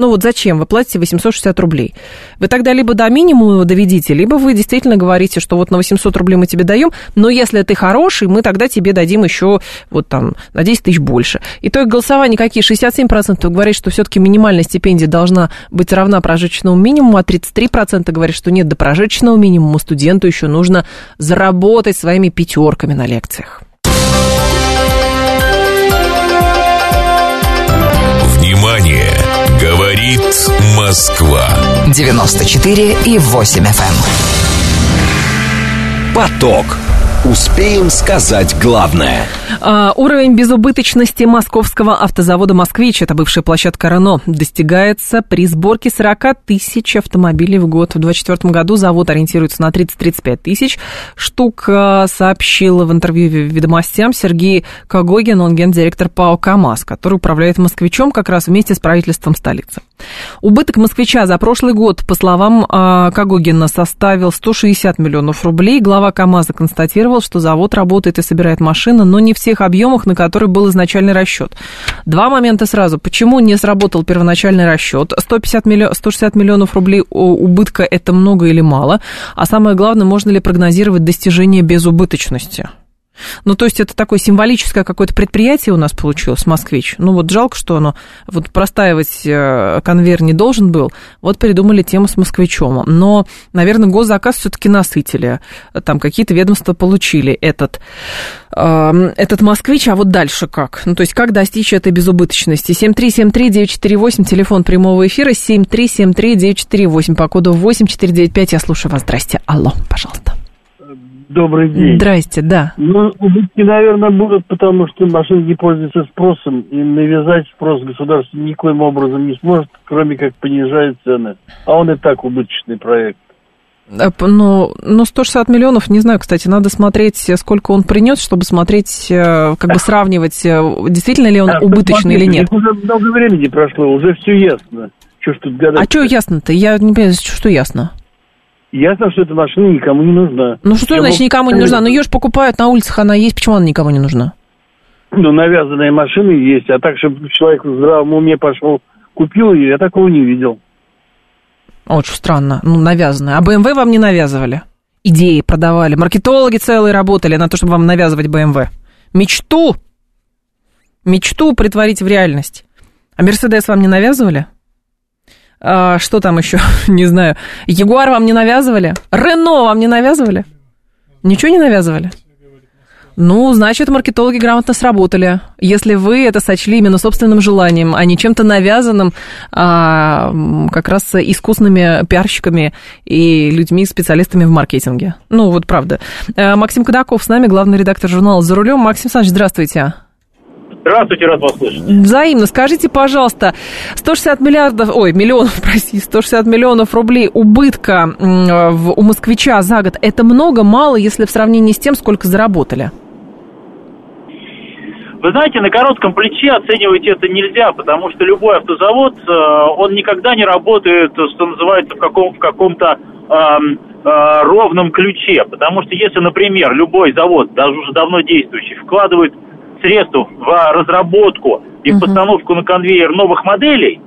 Ну вот зачем вы платите 860 рублей? Вы тогда либо до минимума доведите, либо вы действительно говорите, что вот на 800 рублей мы тебе даем, но если ты хороший, мы тогда тебе дадим еще вот там на 10 тысяч больше. Итоги голосования какие? 67% говорят, что все-таки минимальная стипендия должна быть равна прожиточному минимуму, а 33% говорят, что нет, до прожиточного минимума студенту еще нужно заработать своими пятерками на лекциях. Москва. 94 и 8 FM. Эм. Поток. Успеем сказать главное. А, уровень безубыточности московского автозавода «Москвич», это бывшая площадка «Рено», достигается при сборке 40 тысяч автомобилей в год. В 2024 году завод ориентируется на 30-35 тысяч штук, а, сообщил в интервью «Ведомостям» Сергей Когогин, он гендиректор ПАО «КамАЗ», который управляет «Москвичом» как раз вместе с правительством столицы. Убыток москвича за прошлый год, по словам э, Кагогина, составил 160 миллионов рублей. Глава КАМАЗа констатировал, что завод работает и собирает машины, но не в тех объемах, на которые был изначальный расчет. Два момента сразу. Почему не сработал первоначальный расчет? 150 миллион, 160 миллионов рублей убытка – это много или мало? А самое главное, можно ли прогнозировать достижение безубыточности? Ну, то есть это такое символическое какое-то предприятие у нас получилось, «Москвич». Ну, вот жалко, что оно вот простаивать э, конвейер не должен был. Вот придумали тему с «Москвичом». Но, наверное, госзаказ все-таки насытили. Там какие-то ведомства получили этот, э, этот «Москвич», а вот дальше как? Ну, то есть как достичь этой безубыточности? 7373948, телефон прямого эфира, 7373948, по коду 8495. Я слушаю вас. Здрасте. Алло, пожалуйста. Добрый день. Здрасте, да. Ну, убытки, наверное, будут, потому что машины не пользуются спросом, и навязать спрос государство никоим образом не сможет, кроме как понижать цены. А он и так убыточный проект. Ну, ну, 160 миллионов, не знаю, кстати, надо смотреть, сколько он принес, чтобы смотреть, э, как бы сравнивать, э, действительно ли он а, убыточный или нет. Уже много времени прошло, уже все ясно. Что ж тут гадать? А что ясно-то? Я не понимаю, что ясно? Ясно, что эта машина никому не нужна. Ну что Я значит никому не нужна? Ну ее же покупают на улицах, она есть, почему она никому не нужна? Ну, навязанные машины есть, а так, чтобы человек в здравом уме пошел, купил ее, я такого не видел. Очень странно, ну, навязанная. А БМВ вам не навязывали? Идеи продавали, маркетологи целые работали на то, чтобы вам навязывать БМВ. Мечту, мечту притворить в реальность. А Мерседес вам не навязывали? А, что там еще? [laughs] не знаю. Ягуар вам не навязывали? Рено вам не навязывали? Ничего не навязывали? Ну, значит, маркетологи грамотно сработали. Если вы это сочли именно собственным желанием, а не чем-то навязанным а, как раз искусными пиарщиками и людьми, специалистами в маркетинге. Ну, вот правда. Э, Максим Кадаков с нами, главный редактор журнала «За рулем». Максим Александрович, здравствуйте. Здравствуйте, рад вас слышать. Взаимно. Скажите, пожалуйста, 160 миллиардов, ой, миллионов, [laughs] прости, 160 миллионов рублей убытка у москвича за год, это много, мало, если в сравнении с тем, сколько заработали? Вы знаете, на коротком плече оценивать это нельзя, потому что любой автозавод, э, он никогда не работает, что называется, в, каком, в каком-то э, э, ровном ключе. Потому что если, например, любой завод, даже уже давно действующий, вкладывает средств в разработку и в постановку на конвейер новых моделей,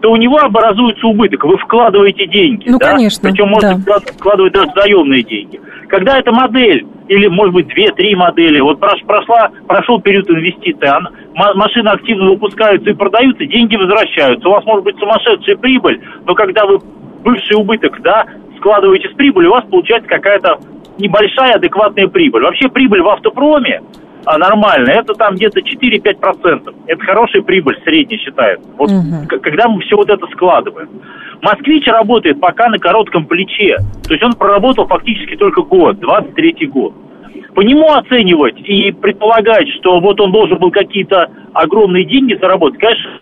то у него образуется убыток. Вы вкладываете деньги. Ну, да? конечно. Причем можно да. вкладывать даже заемные деньги. Когда эта модель, или, может быть, две-три модели, вот прошла, прошел период инвестиций, она, машины активно выпускаются и продаются, деньги возвращаются. У вас может быть сумасшедшая прибыль, но когда вы бывший убыток, да, складываете с прибылью, у вас получается какая-то небольшая адекватная прибыль. Вообще прибыль в автопроме а нормально, это там где-то 4-5%. Это хорошая прибыль, средняя считается. Вот угу. когда мы все вот это складываем. Москвич работает пока на коротком плече. То есть он проработал фактически только год, 23-й год. По нему оценивать и предполагать, что вот он должен был какие-то огромные деньги заработать, конечно,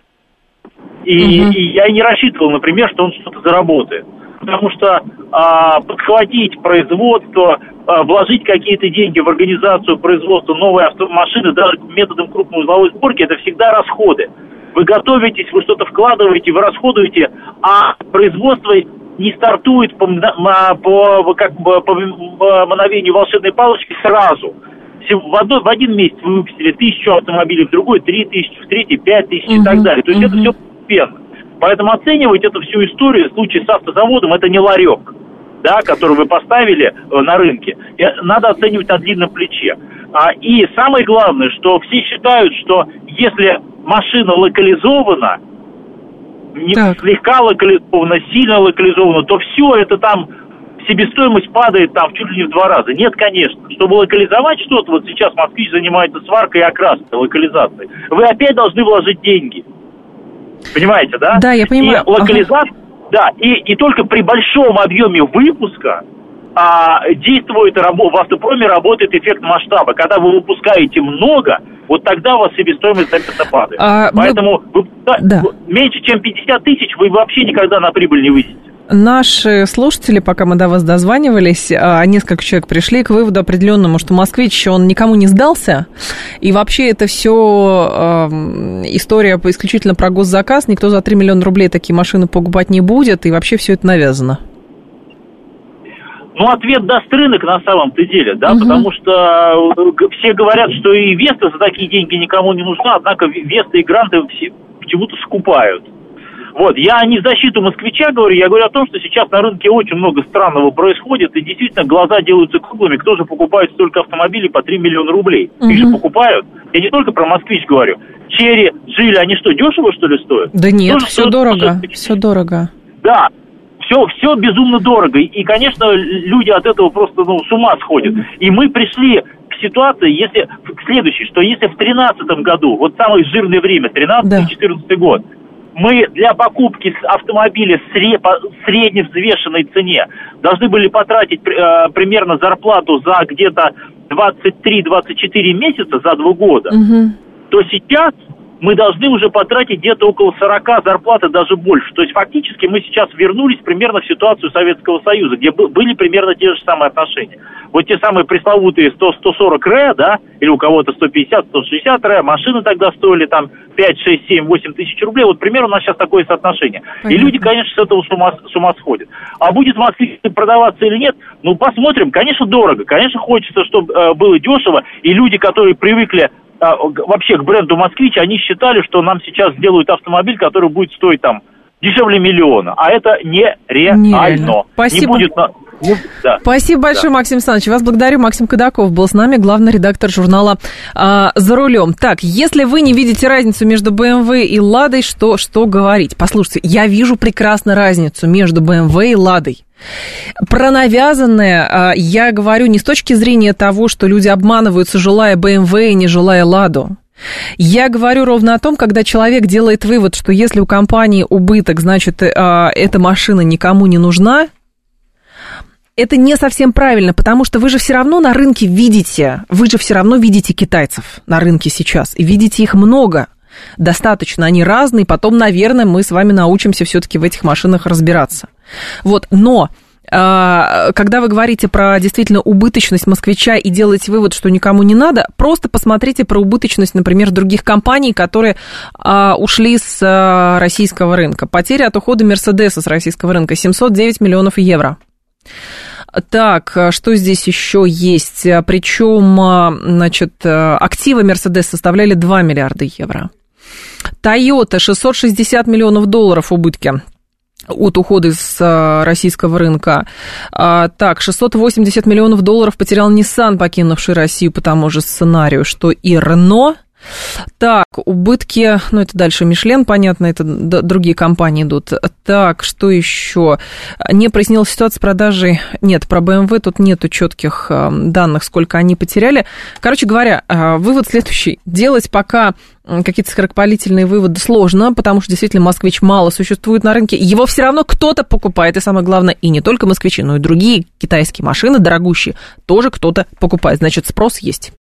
и, угу. и я не рассчитывал, например, что он что-то заработает. Потому что а, подхватить производство, а, вложить какие-то деньги в организацию производства новой автомашины даже методом крупной узловой сборки, это всегда расходы. Вы готовитесь, вы что-то вкладываете, вы расходуете, а производство не стартует по, по, как бы, по мановению волшебной палочки сразу. В, одно, в один месяц вы выпустили тысячу автомобилей, в другой три тысячи, в третий пять тысяч uh-huh. и так далее. То есть uh-huh. это все постепенно. Поэтому оценивать эту всю историю в случае с автозаводом это не ларек да, который вы поставили э, на рынке, надо оценивать на длинном плече. А, и самое главное, что все считают, что если машина локализована, не так. слегка локализована, сильно локализована, то все это там себестоимость падает там чуть ли не в два раза. Нет, конечно. Чтобы локализовать что-то, вот сейчас москвич занимается сваркой и окраской, локализацией. Вы опять должны вложить деньги. Понимаете, да? Да, я понимаю. И локализация, да, и, и только при большом объеме выпуска а, действует в автопроме работает эффект масштаба. Когда вы выпускаете много, вот тогда у вас себестоимость заметно падает. А, Поэтому мы... вы, да, да. меньше чем 50 тысяч вы вообще никогда на прибыль не выйдете. Наши слушатели, пока мы до вас дозванивались, а, несколько человек пришли к выводу определенному, что москвич, он никому не сдался, и вообще это все история исключительно про госзаказ, никто за 3 миллиона рублей такие машины покупать не будет, и вообще все это навязано. Ну, ответ даст рынок на самом-то деле, да, угу. потому что э, все говорят, что и Веста за такие деньги никому не нужна, однако Веста и Гранты все почему-то скупают. Вот, я не в защиту москвича говорю, я говорю о том, что сейчас на рынке очень много странного происходит, и действительно глаза делаются круглыми, кто же покупает столько автомобилей по 3 миллиона рублей? Угу. Их же покупают. Я не только про москвич говорю. Черри, Джили, они что, дешево, что ли, стоят? Да нет, Тоже все дорого, все дорого. Да, все, все безумно дорого. И, конечно, люди от этого просто ну, с ума сходят. И мы пришли к ситуации, если к следующей, что если в 2013 году, вот самое жирное время, 13-14 да. год, мы для покупки автомобиля по средневзвешенной цене должны были потратить э, примерно зарплату за где-то 23-24 месяца за два года, угу. то сейчас мы должны уже потратить где-то около 40 зарплаты, даже больше. То есть фактически мы сейчас вернулись примерно в ситуацию Советского Союза, где были примерно те же самые отношения. Вот те самые пресловутые 100, 140 ре, да, или у кого-то 150, 160 ре, машины тогда стоили там 5, 6, 7, 8 тысяч рублей. Вот примерно у нас сейчас такое соотношение. Понятно. И люди, конечно, с этого с ума, с ума сходят. А будет в Москве продаваться или нет, ну, посмотрим. Конечно, дорого. Конечно, хочется, чтобы э, было дешево. И люди, которые привыкли вообще к бренду «Москвич», они считали, что нам сейчас сделают автомобиль, который будет стоить там дешевле миллиона. А это нереально. Нереально. Спасибо. Не будет. Ну, да. Спасибо большое, да. Максим Александрович. Вас благодарю. Максим Кадаков был с нами, главный редактор журнала а, «За рулем». Так, если вы не видите разницу между BMW и «Ладой», что, что говорить? Послушайте, я вижу прекрасно разницу между BMW и «Ладой». Про навязанное а, я говорю не с точки зрения того, что люди обманываются, желая BMW и не желая Ладу. Я говорю ровно о том, когда человек делает вывод, что если у компании убыток, значит, а, эта машина никому не нужна, это не совсем правильно, потому что вы же все равно на рынке видите, вы же все равно видите китайцев на рынке сейчас, и видите их много. Достаточно, они разные, потом, наверное, мы с вами научимся все-таки в этих машинах разбираться. Вот, но а, когда вы говорите про действительно убыточность москвича и делаете вывод, что никому не надо, просто посмотрите про убыточность, например, других компаний, которые а, ушли с а, российского рынка. Потеря от ухода Мерседеса с российского рынка 709 миллионов евро. Так, что здесь еще есть? Причем, значит, активы Мерседес составляли 2 миллиарда евро. Toyota 660 миллионов долларов убытки от ухода из а, российского рынка. А, так, 680 миллионов долларов потерял Nissan, покинувший Россию по тому же сценарию, что и Renault. Так, убытки, ну это дальше Мишлен, понятно, это другие компании идут. Так, что еще? Не прояснилась ситуация с продажей. Нет, про BMW тут нету четких а, данных, сколько они потеряли. Короче говоря, вывод следующий. Делать пока какие-то скоропалительные выводы сложно, потому что действительно москвич мало существует на рынке. Его все равно кто-то покупает, и самое главное, и не только москвичи, но и другие китайские машины дорогущие тоже кто-то покупает. Значит, спрос есть.